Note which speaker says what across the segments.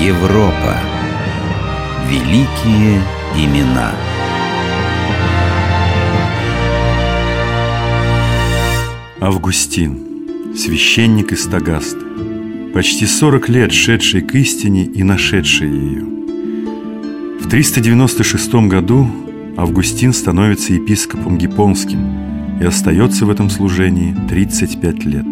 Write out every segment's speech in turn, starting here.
Speaker 1: Европа. Великие имена.
Speaker 2: Августин, священник из Тагасты, почти 40 лет шедший к истине и нашедший ее. В 396 году Августин становится епископом гипонским и остается в этом служении 35 лет,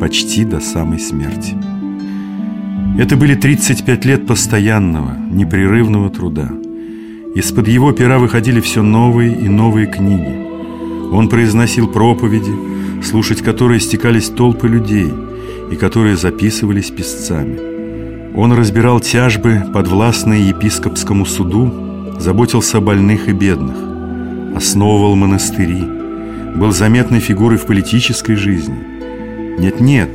Speaker 2: почти до самой смерти. Это были 35 лет постоянного, непрерывного труда. Из-под его пера выходили все новые и новые книги. Он произносил проповеди, слушать которые стекались толпы людей и которые записывались писцами. Он разбирал тяжбы, подвластные епископскому суду, заботился о больных и бедных, основывал монастыри, был заметной фигурой в политической жизни. Нет-нет,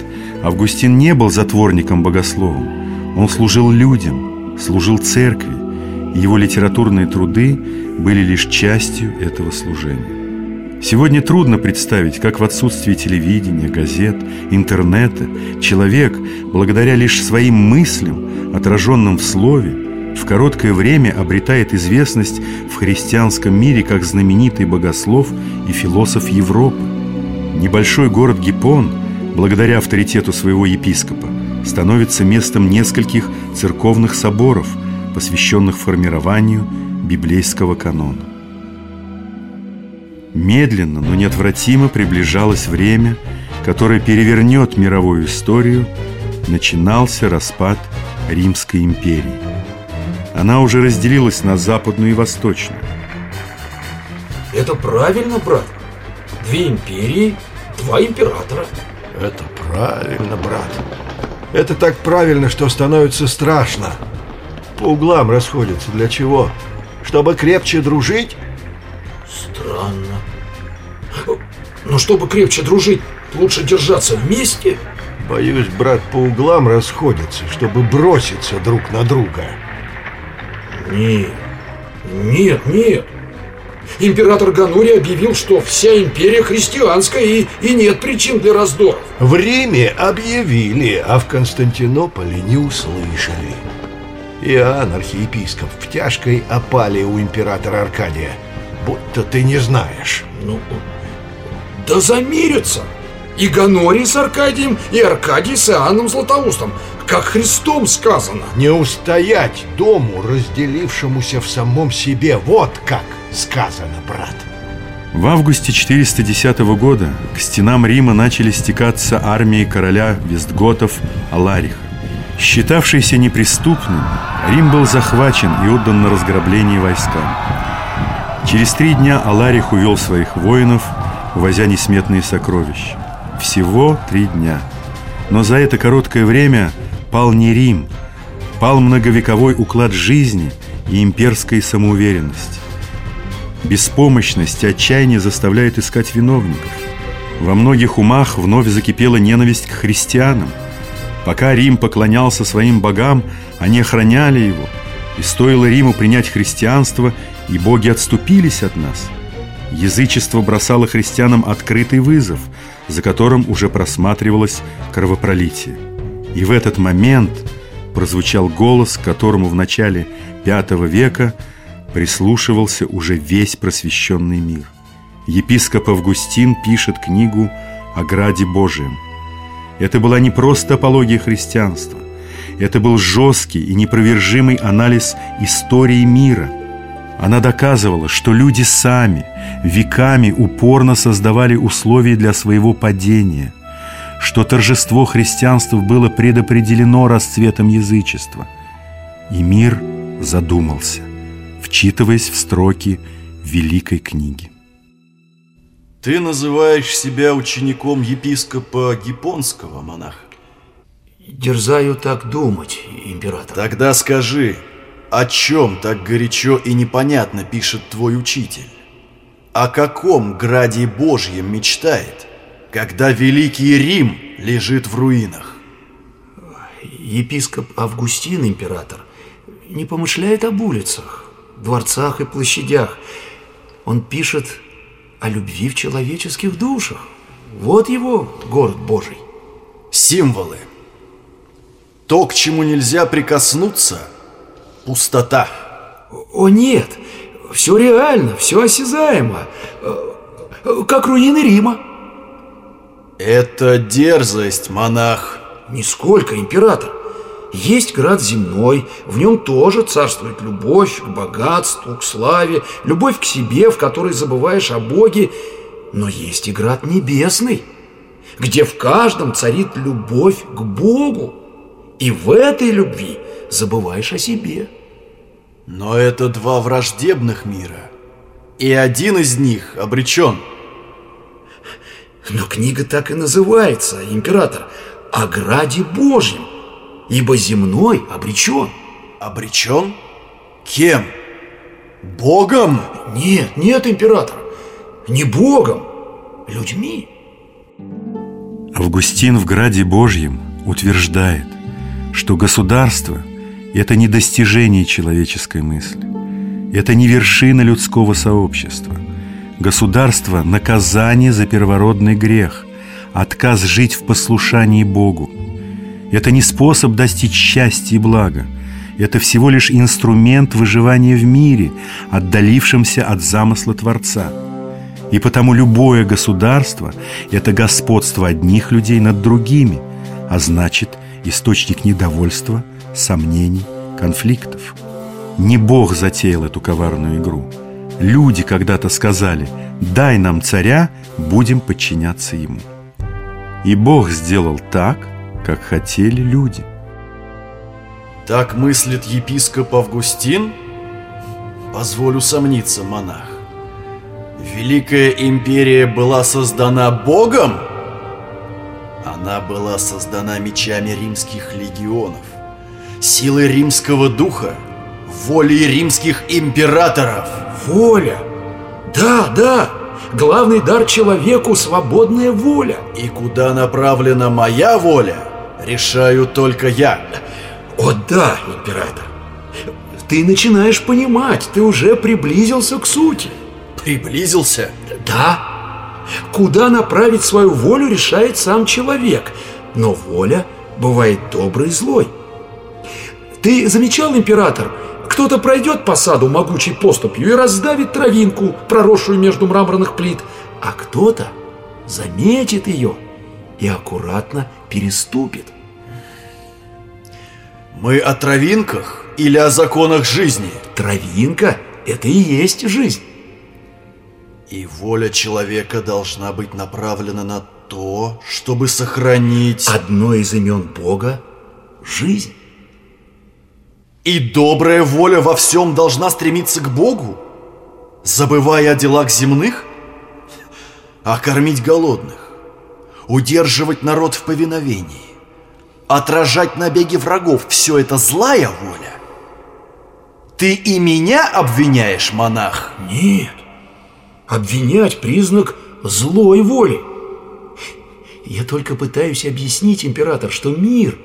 Speaker 2: Августин не был затворником-богословом. Он служил людям, служил церкви, его литературные труды были лишь частью этого служения. Сегодня трудно представить, как в отсутствии телевидения, газет, интернета человек, благодаря лишь своим мыслям, отраженным в слове, в короткое время обретает известность в христианском мире как знаменитый богослов и философ Европы. Небольшой город Гиппон, благодаря авторитету своего епископа, становится местом нескольких церковных соборов, посвященных формированию библейского канона. Медленно, но неотвратимо приближалось время, которое перевернет мировую историю, начинался распад Римской империи. Она уже разделилась на западную и восточную.
Speaker 3: Это правильно, брат. Две империи, два императора.
Speaker 4: Это правильно, брат. Это так правильно, что становится страшно. По углам расходятся. Для чего? Чтобы крепче дружить?
Speaker 3: Странно. Но чтобы крепче дружить, лучше держаться вместе?
Speaker 4: Боюсь, брат, по углам расходятся, чтобы броситься друг на друга.
Speaker 3: Нет, нет, нет. Император Ганури объявил, что вся империя христианская и, и нет причин для раздоров.
Speaker 4: В Риме объявили, а в Константинополе не услышали. Иоанн, архиепископ, в тяжкой опале у императора Аркадия. Будто ты не знаешь.
Speaker 3: Ну, да замирятся. И Ганорий с Аркадием, и Аркадий с Иоанном Златоустом. Как Христом сказано.
Speaker 4: Не устоять дому, разделившемуся в самом себе. Вот как сказано, брат.
Speaker 2: В августе 410 года к стенам Рима начали стекаться армии короля Вестготов Алариха. Считавшийся неприступным, Рим был захвачен и отдан на разграбление войскам. Через три дня Аларих увел своих воинов, увозя несметные сокровища. Всего три дня. Но за это короткое время пал не Рим, пал многовековой уклад жизни и имперской самоуверенности. Беспомощность отчаяние заставляют искать виновников. Во многих умах вновь закипела ненависть к христианам. Пока Рим поклонялся своим богам, они охраняли его. И стоило Риму принять христианство, и боги отступились от нас. Язычество бросало христианам открытый вызов, за которым уже просматривалось кровопролитие. И в этот момент прозвучал голос, которому в начале V века – прислушивался уже весь просвещенный мир. Епископ Августин пишет книгу о Граде Божием. Это была не просто апология христианства. Это был жесткий и непровержимый анализ истории мира. Она доказывала, что люди сами веками упорно создавали условия для своего падения, что торжество христианства было предопределено расцветом язычества. И мир задумался вчитываясь в строки Великой книги.
Speaker 5: Ты называешь себя учеником епископа Гипонского, монах?
Speaker 3: Дерзаю так думать, император.
Speaker 5: Тогда скажи, о чем так горячо и непонятно пишет твой учитель? О каком граде Божьем мечтает, когда Великий Рим лежит в руинах?
Speaker 3: Епископ Августин, император, не помышляет об улицах, дворцах и площадях. Он пишет о любви в человеческих душах. Вот его город Божий.
Speaker 5: Символы. То, к чему нельзя прикоснуться – пустота.
Speaker 3: О нет, все реально, все осязаемо, э, как руины Рима.
Speaker 5: Это дерзость, монах.
Speaker 3: Нисколько, император. Есть град земной, в нем тоже царствует любовь к богатству, к славе, любовь к себе, в которой забываешь о Боге. Но есть и град небесный, где в каждом царит любовь к Богу. И в этой любви забываешь о себе.
Speaker 5: Но это два враждебных мира. И один из них обречен.
Speaker 3: Но книга так и называется, император, о граде Божьем, ибо земной обречен.
Speaker 5: Обречен? Кем? Богом?
Speaker 3: Нет, нет, император, не Богом, людьми.
Speaker 2: Августин в Граде Божьем утверждает, что государство – это не достижение человеческой мысли, это не вершина людского сообщества. Государство – наказание за первородный грех, отказ жить в послушании Богу. Это не способ достичь счастья и блага, это всего лишь инструмент выживания в мире, отдалившемся от замысла Творца – и потому любое государство – это господство одних людей над другими, а значит, источник недовольства, сомнений, конфликтов. Не Бог затеял эту коварную игру. Люди когда-то сказали «дай нам царя, будем подчиняться ему». И Бог сделал так, как хотели люди.
Speaker 5: Так мыслит епископ Августин? Позволю сомниться, монах. Великая империя была создана Богом? Она была создана мечами римских легионов, силой римского духа, волей римских императоров.
Speaker 3: Воля! Да, да! Главный дар человеку – свободная воля.
Speaker 5: И куда направлена моя воля, решаю только я.
Speaker 3: О да, император! Ты начинаешь понимать, ты уже приблизился к сути.
Speaker 5: Приблизился?
Speaker 3: Да. Куда направить свою волю, решает сам человек. Но воля бывает доброй и злой. Ты замечал, император, кто-то пройдет по саду могучей поступью и раздавит травинку, проросшую между мраморных плит, а кто-то заметит ее и аккуратно переступит.
Speaker 5: Мы о травинках или о законах жизни?
Speaker 3: Травинка – это и есть жизнь.
Speaker 5: И воля человека должна быть направлена на то, чтобы сохранить...
Speaker 3: Одно из имен Бога – жизнь.
Speaker 5: И добрая воля во всем должна стремиться к Богу, забывая о делах земных, а кормить голодных, удерживать народ в повиновении, отражать набеги врагов – все это злая воля. Ты и меня обвиняешь, монах?
Speaker 3: Нет. Обвинять признак злой воли. Я только пытаюсь объяснить, император, что мир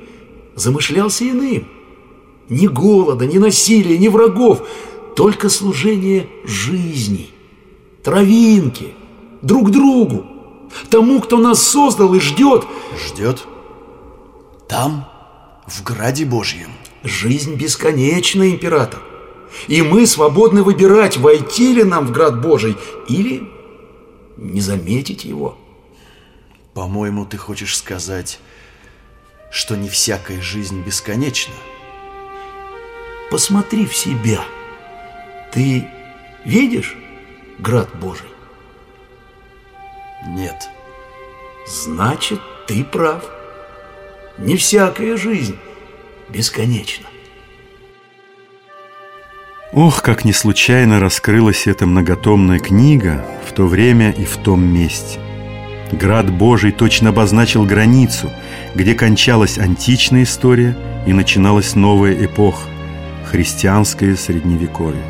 Speaker 3: замышлялся иным. Ни голода, ни насилия, ни врагов, только служение жизни, травинки, друг другу, тому, кто нас создал и ждет.
Speaker 5: Ждет? Там, в Граде Божьем.
Speaker 3: Жизнь бесконечна, император. И мы свободны выбирать, войти ли нам в град Божий или не заметить его.
Speaker 5: По-моему, ты хочешь сказать, что не всякая жизнь бесконечна?
Speaker 3: Посмотри в себя. Ты видишь град Божий?
Speaker 5: Нет.
Speaker 3: Значит, ты прав. Не всякая жизнь бесконечна.
Speaker 2: Ох, как не случайно раскрылась эта многотомная книга в то время и в том месте. Град Божий точно обозначил границу, где кончалась античная история и начиналась новая эпоха – христианское средневековье.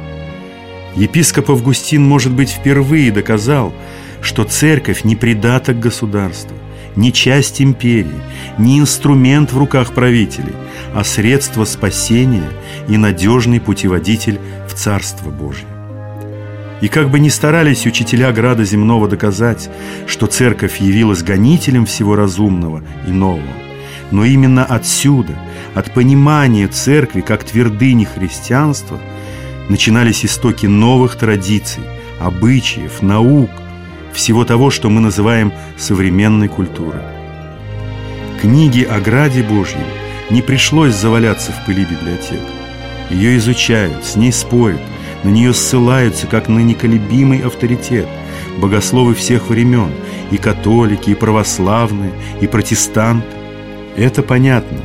Speaker 2: Епископ Августин, может быть, впервые доказал, что церковь не придаток государства, не часть империи, не инструмент в руках правителей, а средство спасения и надежный путеводитель в Царство Божье. И как бы ни старались учителя Града Земного доказать, что церковь явилась гонителем всего разумного и нового, Но именно отсюда, от понимания церкви как твердыни христианства, начинались истоки новых традиций, обычаев, наук, всего того, что мы называем современной культурой. Книги о Граде Божьем не пришлось заваляться в пыли библиотек. Ее изучают, с ней спорят, на нее ссылаются, как на неколебимый авторитет, богословы всех времен, и католики, и православные, и протестанты. Это понятно.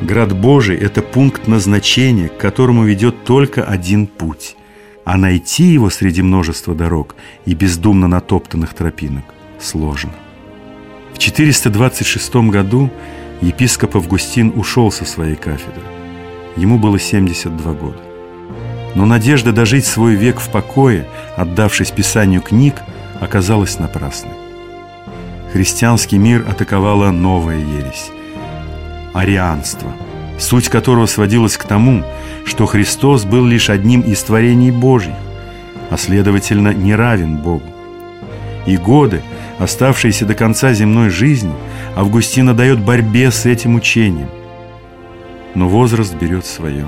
Speaker 2: Град Божий – это пункт назначения, к которому ведет только один путь. А найти его среди множества дорог и бездумно натоптанных тропинок сложно. В 426 году епископ Августин ушел со своей кафедры. Ему было 72 года. Но надежда дожить свой век в покое, отдавшись писанию книг, оказалась напрасной. Христианский мир атаковала новая ересь – арианство, суть которого сводилась к тому, что Христос был лишь одним из творений Божьих, а следовательно не равен Богу. И годы, оставшиеся до конца земной жизни, Августина дает борьбе с этим учением. Но возраст берет свое.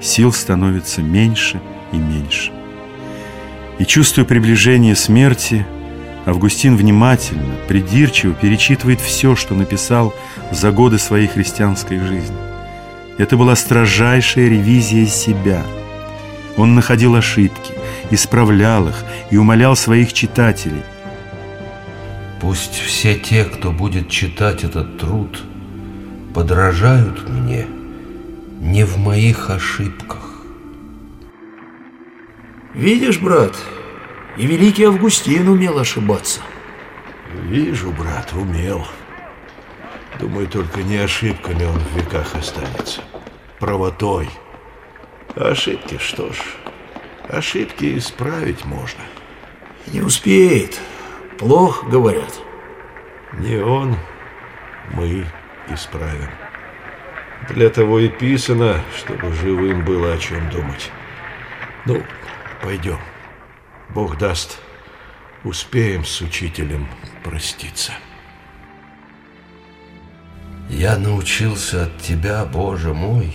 Speaker 2: Сил становится меньше и меньше. И чувствуя приближение смерти, Августин внимательно, придирчиво перечитывает все, что написал за годы своей христианской жизни. Это была строжайшая ревизия себя. Он находил ошибки, исправлял их и умолял своих читателей.
Speaker 6: Пусть все те, кто будет читать этот труд, подражают мне не в моих ошибках.
Speaker 3: Видишь, брат, и великий Августин умел ошибаться.
Speaker 4: Вижу, брат, умел. Думаю, только не ошибками он в веках останется. Правотой. ошибки, что ж, ошибки исправить можно.
Speaker 3: Не успеет. Плохо, говорят.
Speaker 4: Не он, мы исправим. Для того и писано, чтобы живым было о чем думать. Ну, пойдем. Бог даст, успеем с учителем проститься.
Speaker 6: Я научился от Тебя, Боже мой,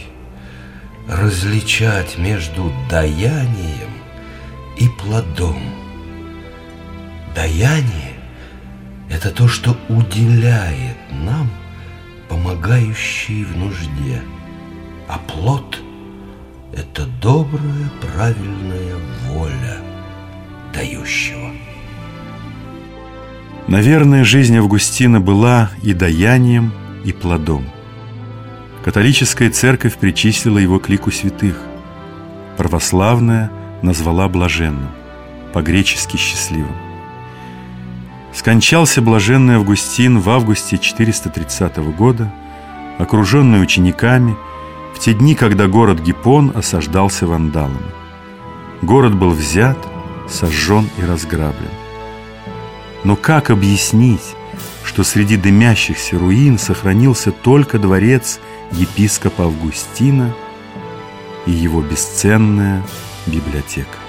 Speaker 6: различать между даянием и плодом. Даяние – это то, что уделяет нам помогающие в нужде, а плод – это добрая, правильная воля дающего.
Speaker 2: Наверное, жизнь Августина была и даянием, и плодом. Католическая церковь причислила его к лику святых. Православная назвала блаженным, по-гречески счастливым. Скончался блаженный Августин в августе 430 года, окруженный учениками, в те дни, когда город Гиппон осаждался вандалами. Город был взят, сожжен и разграблен. Но как объяснить, что среди дымящихся руин сохранился только дворец епископа Августина и его бесценная библиотека?